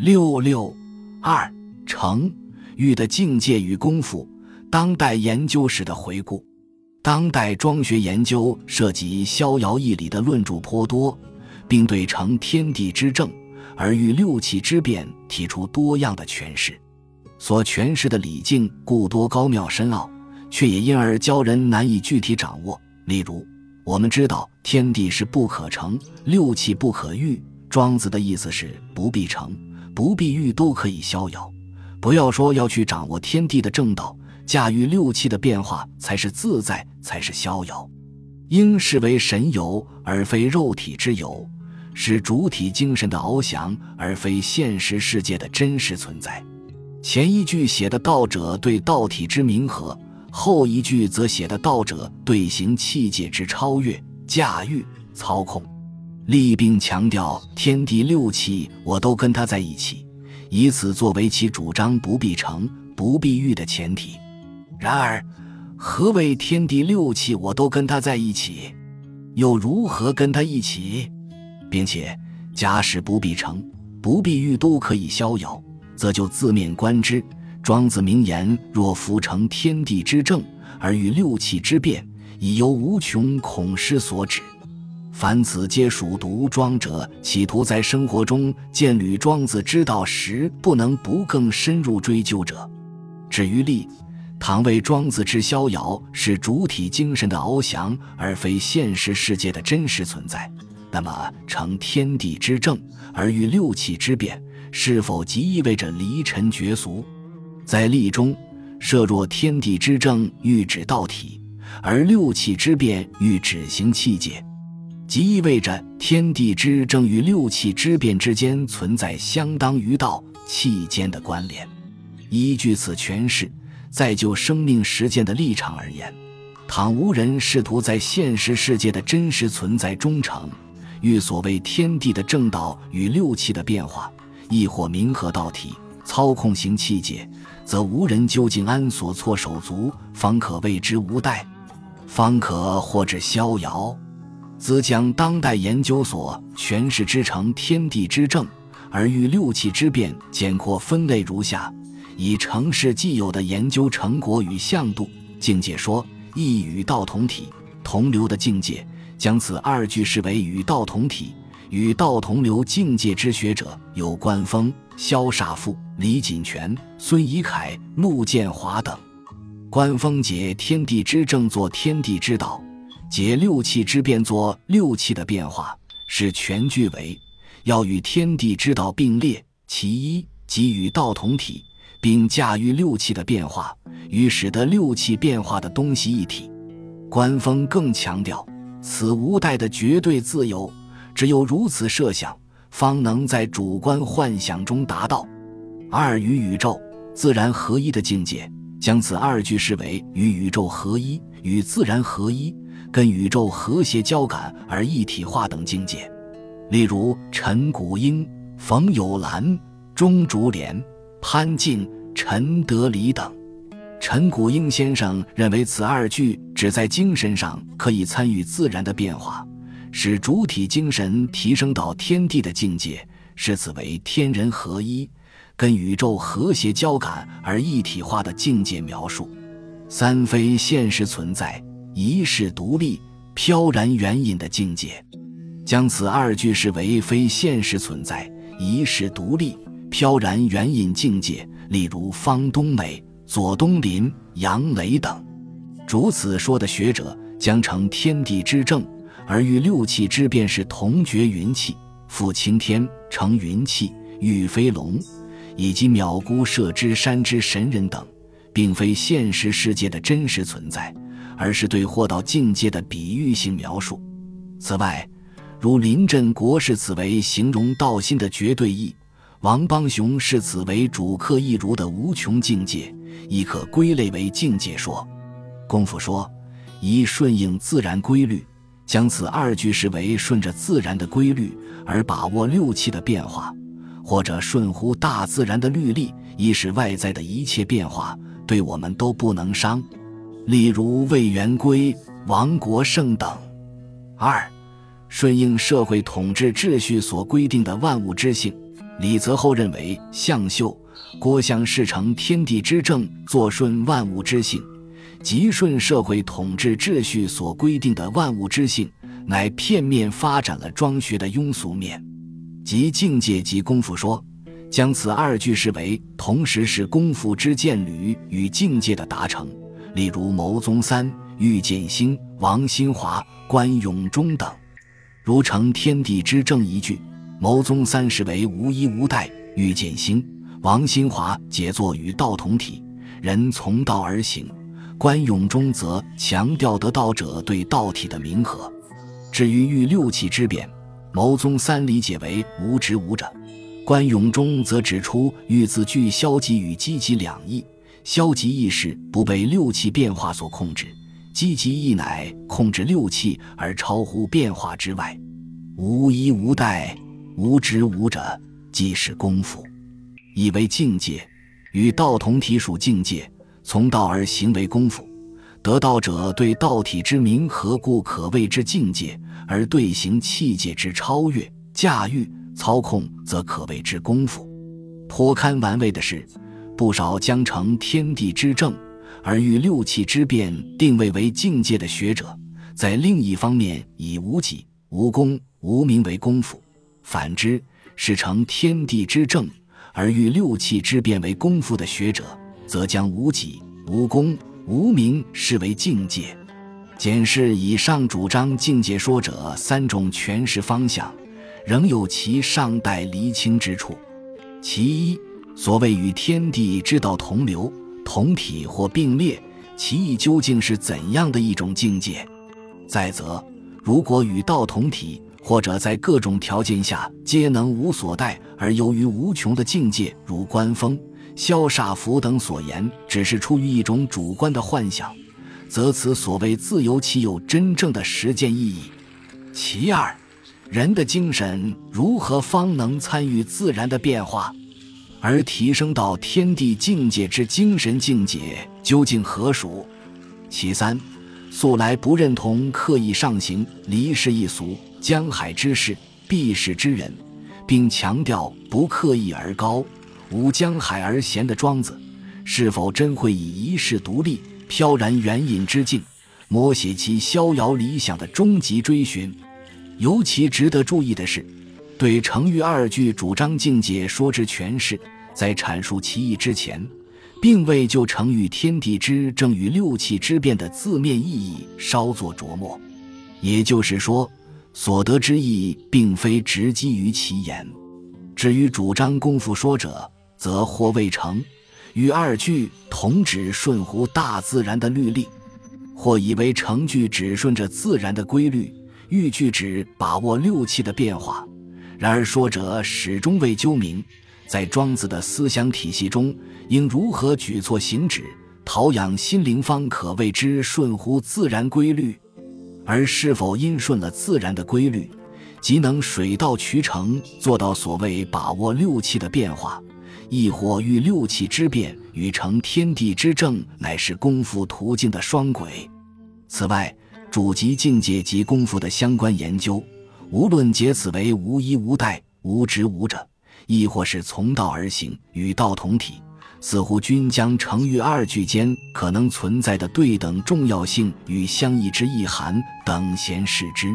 六六二成玉的境界与功夫，当代研究史的回顾。当代庄学研究涉及逍遥义理的论著颇多，并对成天地之正而遇六气之变提出多样的诠释。所诠释的理境故多高妙深奥，却也因而教人难以具体掌握。例如，我们知道天地是不可成，六气不可遇。庄子的意思是不必成，不必欲都可以逍遥。不要说要去掌握天地的正道。驾驭六气的变化才是自在，才是逍遥，应视为神游而非肉体之游，是主体精神的翱翔而非现实世界的真实存在。前一句写的道者对道体之明和，后一句则写的道者对行气界之超越、驾驭、操控，立并强调天地六气我都跟他在一起，以此作为其主张不必成、不必欲的前提。然而，何谓天地六气我都跟他在一起？又如何跟他一起？并且，假使不必成、不必欲都可以逍遥，则就字面观之，庄子名言：“若夫成天地之正，而与六气之变，以由无穷，恐失所指。”凡此皆属读庄者企图在生活中见履庄子之道时，不能不更深入追究者。至于立。倘为庄子之逍遥是主体精神的翱翔，而非现实世界的真实存在，那么成天地之正而遇六气之变，是否即意味着离尘绝俗？在力中，设若天地之正欲指道体，而六气之变欲指行气界，即意味着天地之正与六气之变之间存在相当于道气间的关联。依据此诠释。在就生命实践的立场而言，倘无人试图在现实世界的真实存在忠诚，欲所谓天地的正道与六气的变化，亦或冥合道体、操控型气界，则无人究竟安所措手足，方可谓之无待，方可或之逍遥。兹将当代研究所诠释之成天地之正，而欲六气之变，简括分类如下。以城市既有的研究成果与向度境界说，亦与道同体同流的境界，将此二句视为与道同体、与道同流境界之学者，有关风、萧煞富、李锦泉、孙怡凯、陆建华等。关风解天地之正作天地之道，解六气之变作六气的变化，是全句为要与天地之道并列。其一即与道同体。并驾驭六气的变化，与使得六气变化的东西一体。官风更强调，此无代的绝对自由，只有如此设想，方能在主观幻想中达到。二与宇宙自然合一的境界，将此二句视为与宇宙合一、与自然合一、跟宇宙和谐交感而一体化等境界。例如陈谷英、冯友兰、钟竹莲。潘静、陈德礼等，陈谷英先生认为此二句只在精神上可以参与自然的变化，使主体精神提升到天地的境界，视此为天人合一、跟宇宙和谐交感而一体化的境界描述。三非现实存在，一世独立、飘然远隐的境界，将此二句视为非现实存在，一世独立。飘然远隐境界，例如方东美、左东林、杨雷等，主此说的学者将成天地之正，而遇六气之变是同绝云气，复青天成云气，遇飞龙，以及渺孤射之山之神人等，并非现实世界的真实存在，而是对或到境界的比喻性描述。此外，如临阵国视此为形容道心的绝对义。王邦雄视此为主客一如的无穷境界，亦可归类为境界说。功夫说，一顺应自然规律，将此二句视为顺着自然的规律而把握六气的变化，或者顺乎大自然的律例，以使外在的一切变化对我们都不能伤。例如魏元圭、王国胜等。二，顺应社会统治秩序所规定的万物之性。李泽厚认为，向秀、郭象是成天地之正，作顺万物之性，即顺社会统治秩序所规定的万物之性，乃片面发展了庄学的庸俗面，即境界及功夫说，将此二句视为同时是功夫之渐履与境界的达成。例如牟宗三、郁建兴、王新华、关永忠等，如成天地之正一句。牟宗三是为无依无代，欲见兴；王新华解作与道同体，人从道而行；关永忠则强调得道者对道体的明和。至于欲六气之变，牟宗三理解为无执无者，关永忠则指出欲字具消极与积极两义。消极意识不被六气变化所控制，积极意乃控制六气而超乎变化之外，无一无代。无知无者，即是功夫，以为境界，与道同体属境界，从道而行为功夫。得道者对道体之名何故可谓之境界，而对行气界之超越、驾驭、操控，则可谓之功夫。颇堪玩味的是，不少将成天地之正，而欲六气之变定位为境界的学者，在另一方面以无己、无功、无名为功夫。反之，是成天地之正而欲六气之变为功夫的学者，则将无己、无功、无名视为境界。检视以上主张境界说者三种诠释方向，仍有其尚待厘清之处。其一，所谓与天地之道同流、同体或并列，其意究竟是怎样的一种境界？再则，如果与道同体，或者在各种条件下皆能无所待而由于无穷的境界，如观风、萧煞符等所言，只是出于一种主观的幻想，则此所谓自由岂有真正的实践意义？其二，人的精神如何方能参与自然的变化，而提升到天地境界之精神境界，究竟何属？其三，素来不认同刻意上行、离世一俗。江海之事，避世之人，并强调不刻意而高，无江海而闲的庄子，是否真会以一世独立、飘然远隐之境，摹写其逍遥理想的终极追寻？尤其值得注意的是，对成语二句主张境界说之诠释，在阐述其意之前，并未就成语“天地之正”与六气之变的字面意义稍作琢磨，也就是说。所得之意，并非直基于其言。至于主张功夫说者，则或未成，与二句同指顺乎大自然的律例；或以为成句只顺着自然的规律，欲句指把握六气的变化。然而说者始终未究明，在庄子的思想体系中，应如何举措行止，陶养心灵，方可谓之顺乎自然规律。而是否因顺了自然的规律，即能水到渠成做到所谓把握六气的变化，亦或遇六气之变与成天地之正，乃是功夫途径的双轨？此外，主及境界及功夫的相关研究，无论解此为无依无代、无执无者，亦或是从道而行、与道同体。似乎均将成语二句间可能存在的对等重要性与相异之意涵等闲视之。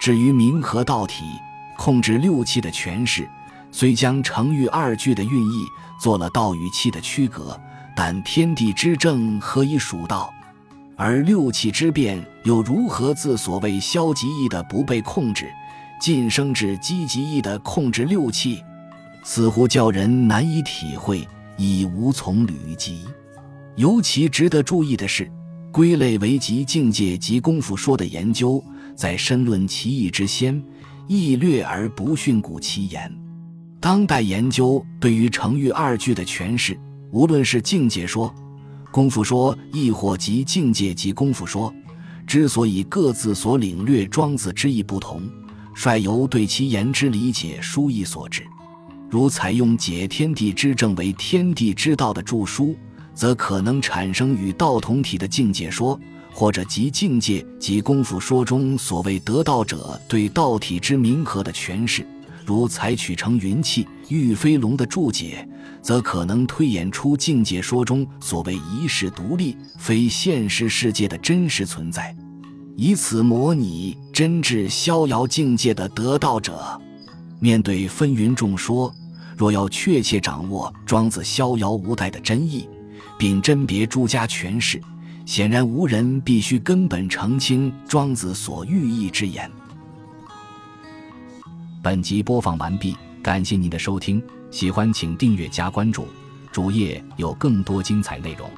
至于明和道体控制六气的诠释，虽将成语二句的韵意做了道与气的区隔，但天地之正何以属道？而六气之变又如何自所谓消极意的不被控制，晋升至积极意的控制六气？似乎叫人难以体会。已无从履及。尤其值得注意的是，归类为极境界及功夫说的研究，在深论其意之先，亦略而不训古其言。当代研究对于成语二句的诠释，无论是境界说、功夫说，亦或极境界及功夫说，之所以各自所领略庄子之意不同，率由对其言之理解殊异所致。如采用解天地之正为天地之道的著书，则可能产生与道同体的境界说，或者即境界及功夫说中所谓得道者对道体之明和的诠释。如采取成云气玉飞龙的注解，则可能推演出境界说中所谓一世独立、非现实世界的真实存在，以此模拟真至逍遥境界的得道者。面对纷纭众说，若要确切掌握庄子逍遥无待的真意，并甄别诸家诠释，显然无人必须根本澄清庄子所寓意之言。本集播放完毕。感谢您的收听，喜欢请订阅加关注，主页有更多精彩内容。